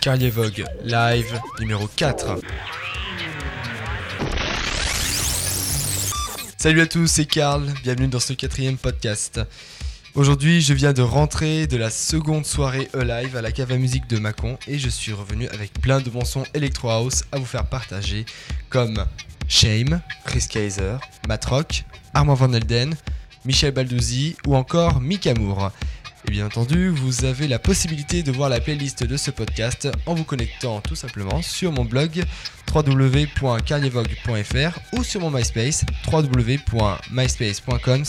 Carlier Vogue, live numéro 4. Salut à tous, c'est Karl, bienvenue dans ce quatrième podcast. Aujourd'hui, je viens de rentrer de la seconde soirée Alive à la cave à musique de Mâcon et je suis revenu avec plein de bons sons Electro House à vous faire partager, comme Shame, Chris Kaiser, Matrock, Armand Van Elden, Michel Balduzzi ou encore Mikamour. Et bien entendu, vous avez la possibilité de voir la playlist de ce podcast en vous connectant tout simplement sur mon blog www.carlievogue.fr ou sur mon MySpace www.myspace.com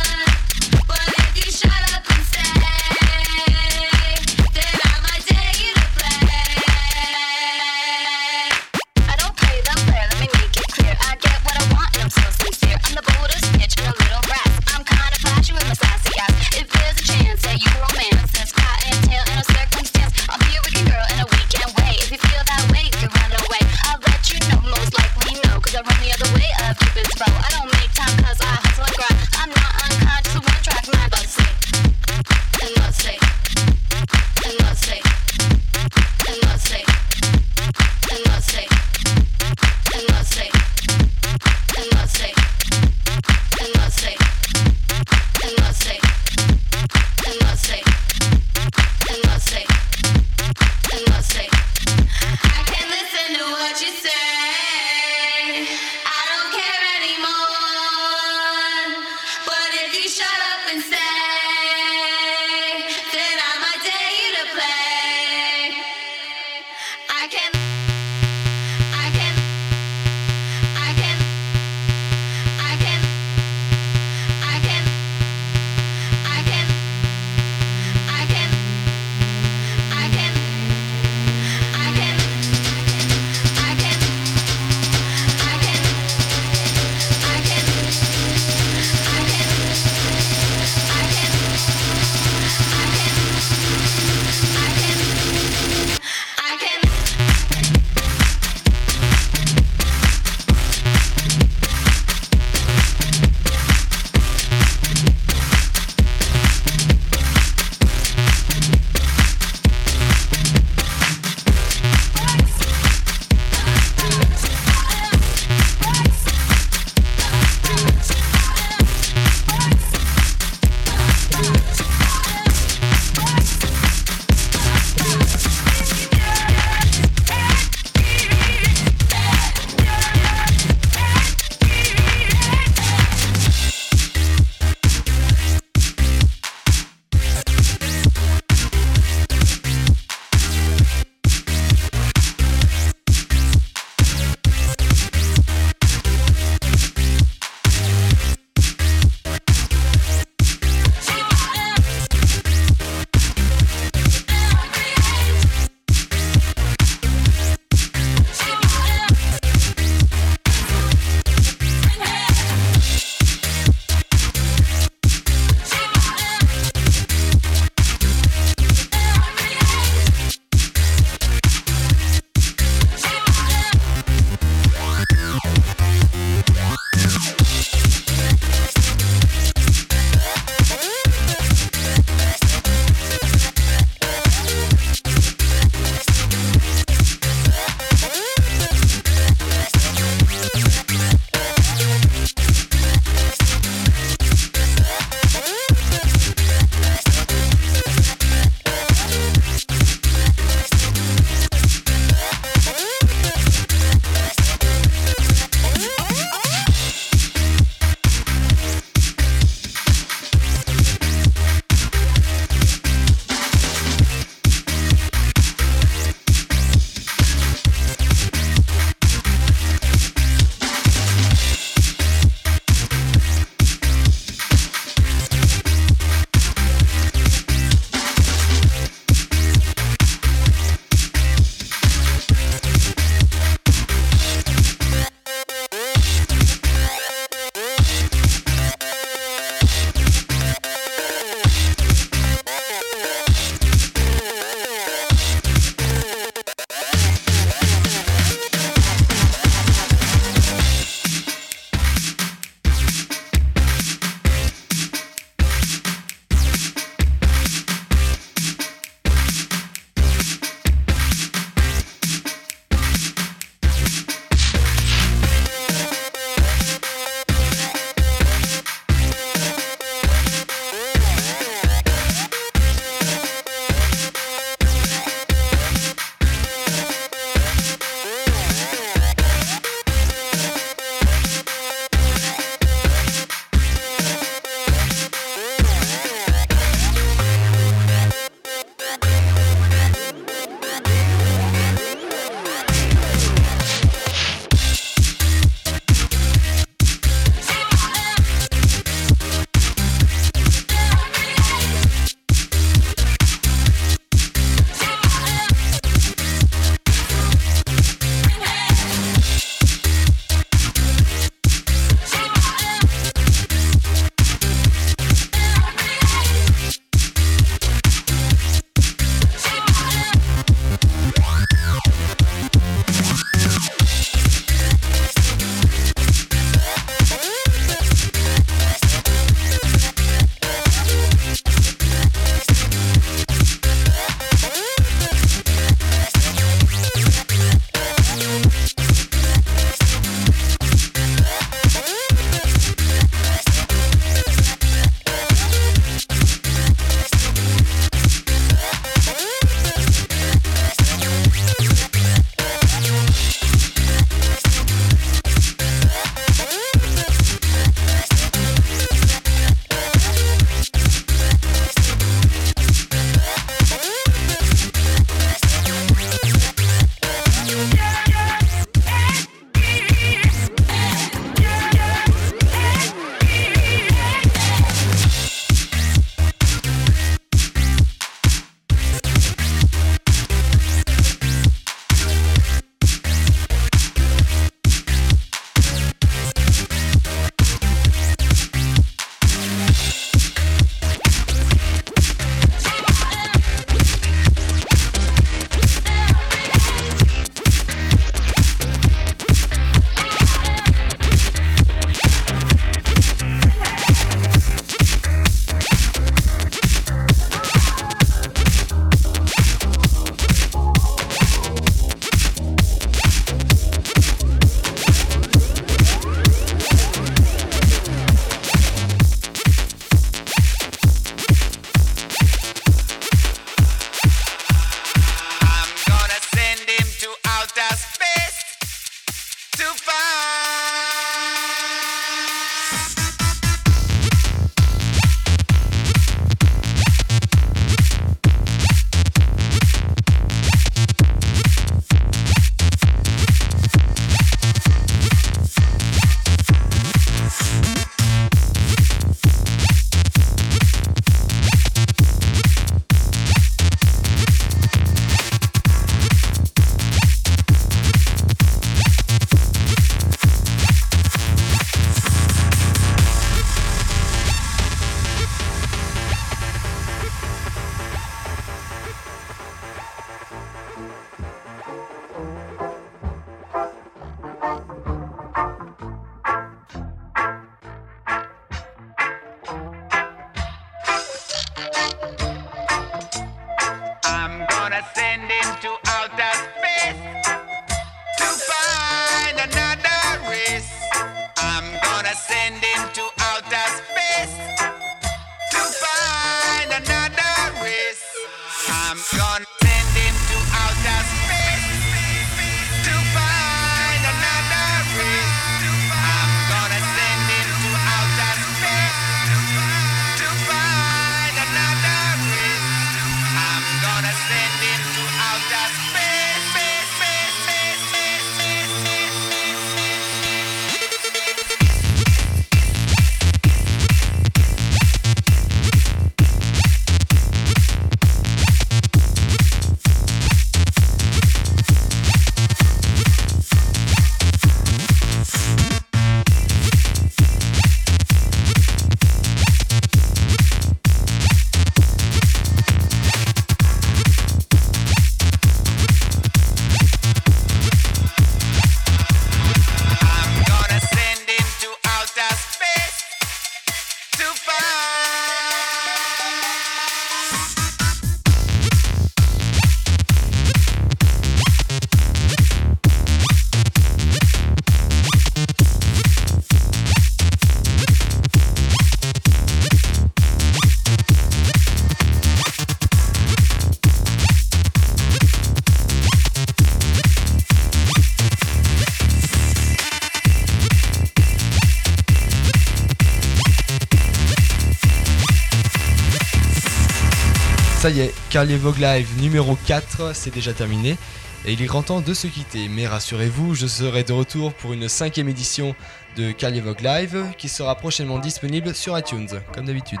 Ça y est, Vogue Live numéro 4, c'est déjà terminé. Et il est grand temps de se quitter. Mais rassurez-vous, je serai de retour pour une cinquième édition de Carlier Vogue Live qui sera prochainement disponible sur iTunes, comme d'habitude.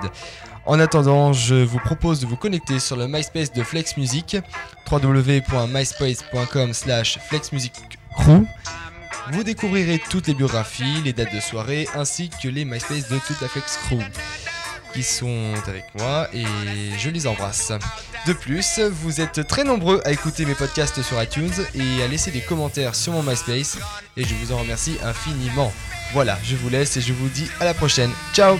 En attendant, je vous propose de vous connecter sur le MySpace de Flex Music, www.myspace.com slash flexmusiccrew. Vous découvrirez toutes les biographies, les dates de soirée, ainsi que les MySpace de toute la Flex Crew qui sont avec moi et je les embrasse. De plus, vous êtes très nombreux à écouter mes podcasts sur iTunes et à laisser des commentaires sur mon MySpace et je vous en remercie infiniment. Voilà, je vous laisse et je vous dis à la prochaine. Ciao